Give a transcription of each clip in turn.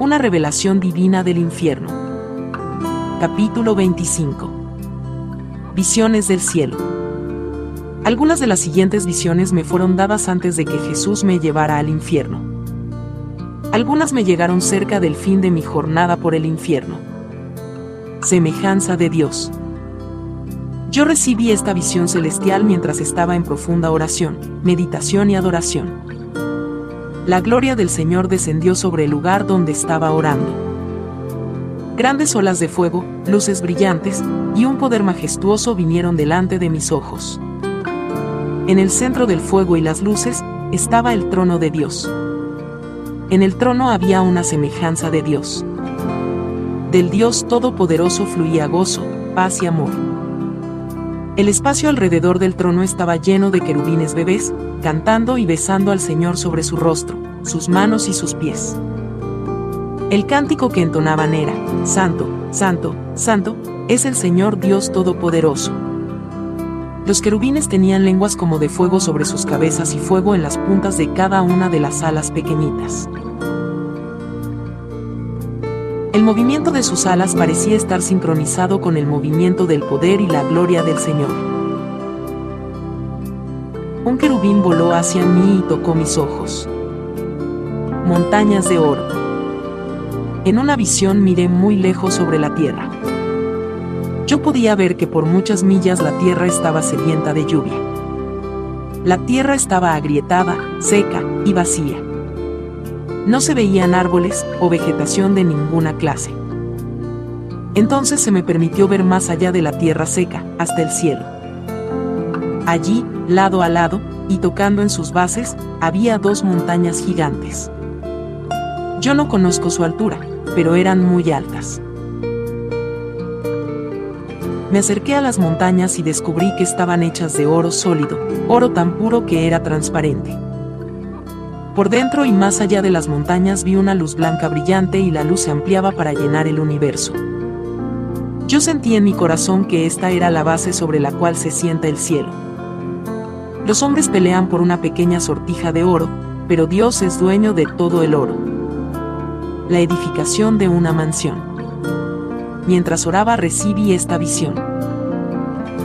Una revelación divina del infierno. Capítulo 25. Visiones del cielo. Algunas de las siguientes visiones me fueron dadas antes de que Jesús me llevara al infierno. Algunas me llegaron cerca del fin de mi jornada por el infierno. Semejanza de Dios. Yo recibí esta visión celestial mientras estaba en profunda oración, meditación y adoración. La gloria del Señor descendió sobre el lugar donde estaba orando. Grandes olas de fuego, luces brillantes, y un poder majestuoso vinieron delante de mis ojos. En el centro del fuego y las luces, estaba el trono de Dios. En el trono había una semejanza de Dios. Del Dios Todopoderoso fluía gozo, paz y amor. El espacio alrededor del trono estaba lleno de querubines bebés, cantando y besando al Señor sobre su rostro, sus manos y sus pies. El cántico que entonaban era, Santo, Santo, Santo, es el Señor Dios Todopoderoso. Los querubines tenían lenguas como de fuego sobre sus cabezas y fuego en las puntas de cada una de las alas pequeñitas. El movimiento de sus alas parecía estar sincronizado con el movimiento del poder y la gloria del Señor. Un querubín voló hacia mí y tocó mis ojos. Montañas de oro. En una visión miré muy lejos sobre la tierra. Yo podía ver que por muchas millas la tierra estaba sedienta de lluvia. La tierra estaba agrietada, seca y vacía no se veían árboles o vegetación de ninguna clase. Entonces se me permitió ver más allá de la tierra seca, hasta el cielo. Allí, lado a lado, y tocando en sus bases, había dos montañas gigantes. Yo no conozco su altura, pero eran muy altas. Me acerqué a las montañas y descubrí que estaban hechas de oro sólido, oro tan puro que era transparente. Por dentro y más allá de las montañas vi una luz blanca brillante y la luz se ampliaba para llenar el universo. Yo sentí en mi corazón que esta era la base sobre la cual se sienta el cielo. Los hombres pelean por una pequeña sortija de oro, pero Dios es dueño de todo el oro. La edificación de una mansión. Mientras oraba recibí esta visión.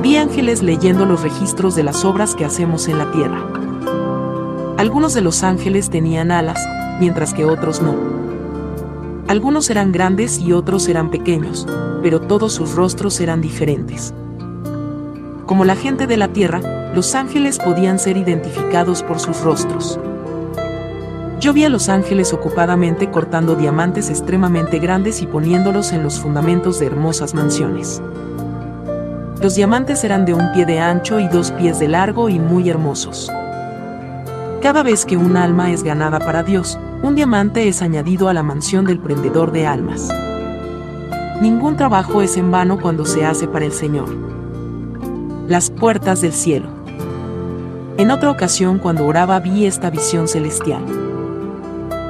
Vi ángeles leyendo los registros de las obras que hacemos en la tierra. Algunos de los ángeles tenían alas, mientras que otros no. Algunos eran grandes y otros eran pequeños, pero todos sus rostros eran diferentes. Como la gente de la tierra, los ángeles podían ser identificados por sus rostros. Yo vi a los ángeles ocupadamente cortando diamantes extremadamente grandes y poniéndolos en los fundamentos de hermosas mansiones. Los diamantes eran de un pie de ancho y dos pies de largo y muy hermosos. Cada vez que un alma es ganada para Dios, un diamante es añadido a la mansión del prendedor de almas. Ningún trabajo es en vano cuando se hace para el Señor. Las puertas del cielo. En otra ocasión cuando oraba vi esta visión celestial.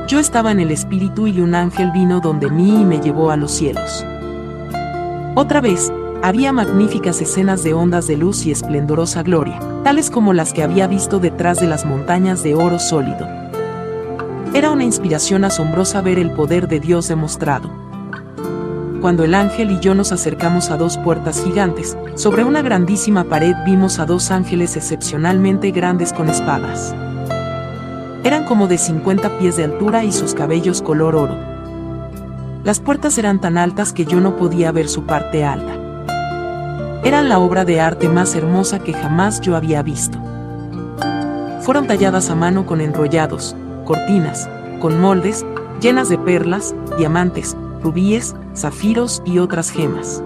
Yo estaba en el Espíritu y un ángel vino donde mí y me llevó a los cielos. Otra vez, había magníficas escenas de ondas de luz y esplendorosa gloria, tales como las que había visto detrás de las montañas de oro sólido. Era una inspiración asombrosa ver el poder de Dios demostrado. Cuando el ángel y yo nos acercamos a dos puertas gigantes, sobre una grandísima pared vimos a dos ángeles excepcionalmente grandes con espadas. Eran como de 50 pies de altura y sus cabellos color oro. Las puertas eran tan altas que yo no podía ver su parte alta eran la obra de arte más hermosa que jamás yo había visto. Fueron talladas a mano con enrollados, cortinas, con moldes, llenas de perlas, diamantes, rubíes, zafiros y otras gemas.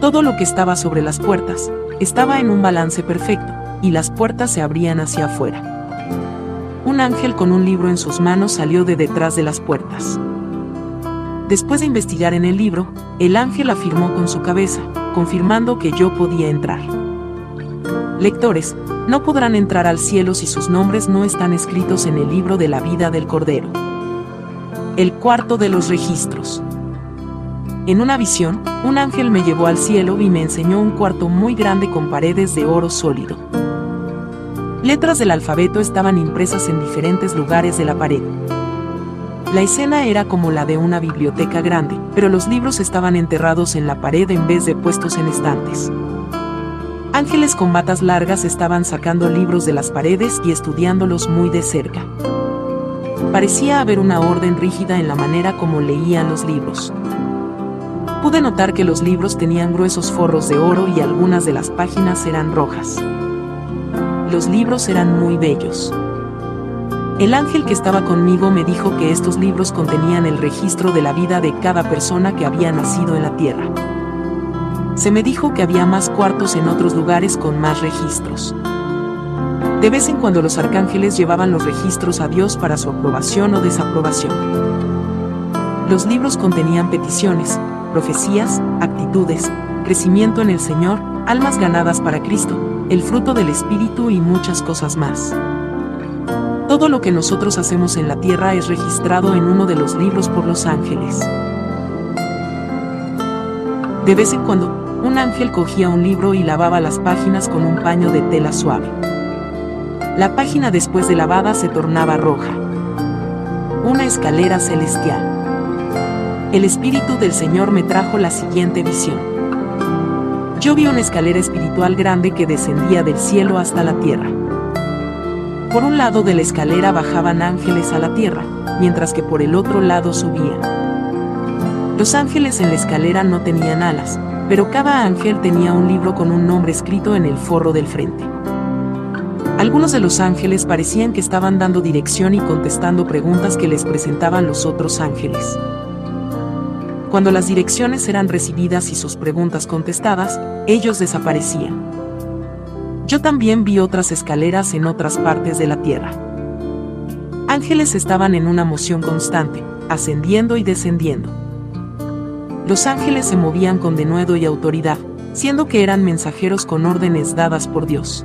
Todo lo que estaba sobre las puertas estaba en un balance perfecto, y las puertas se abrían hacia afuera. Un ángel con un libro en sus manos salió de detrás de las puertas. Después de investigar en el libro, el ángel afirmó con su cabeza, confirmando que yo podía entrar. Lectores, no podrán entrar al cielo si sus nombres no están escritos en el libro de la vida del Cordero. El cuarto de los registros. En una visión, un ángel me llevó al cielo y me enseñó un cuarto muy grande con paredes de oro sólido. Letras del alfabeto estaban impresas en diferentes lugares de la pared. La escena era como la de una biblioteca grande, pero los libros estaban enterrados en la pared en vez de puestos en estantes. Ángeles con batas largas estaban sacando libros de las paredes y estudiándolos muy de cerca. Parecía haber una orden rígida en la manera como leían los libros. Pude notar que los libros tenían gruesos forros de oro y algunas de las páginas eran rojas. Los libros eran muy bellos. El ángel que estaba conmigo me dijo que estos libros contenían el registro de la vida de cada persona que había nacido en la tierra. Se me dijo que había más cuartos en otros lugares con más registros. De vez en cuando los arcángeles llevaban los registros a Dios para su aprobación o desaprobación. Los libros contenían peticiones, profecías, actitudes, crecimiento en el Señor, almas ganadas para Cristo, el fruto del Espíritu y muchas cosas más. Todo lo que nosotros hacemos en la tierra es registrado en uno de los libros por los ángeles. De vez en cuando, un ángel cogía un libro y lavaba las páginas con un paño de tela suave. La página después de lavada se tornaba roja. Una escalera celestial. El Espíritu del Señor me trajo la siguiente visión. Yo vi una escalera espiritual grande que descendía del cielo hasta la tierra. Por un lado de la escalera bajaban ángeles a la tierra, mientras que por el otro lado subían. Los ángeles en la escalera no tenían alas, pero cada ángel tenía un libro con un nombre escrito en el forro del frente. Algunos de los ángeles parecían que estaban dando dirección y contestando preguntas que les presentaban los otros ángeles. Cuando las direcciones eran recibidas y sus preguntas contestadas, ellos desaparecían. Yo también vi otras escaleras en otras partes de la tierra. Ángeles estaban en una moción constante, ascendiendo y descendiendo. Los ángeles se movían con denuedo y autoridad, siendo que eran mensajeros con órdenes dadas por Dios.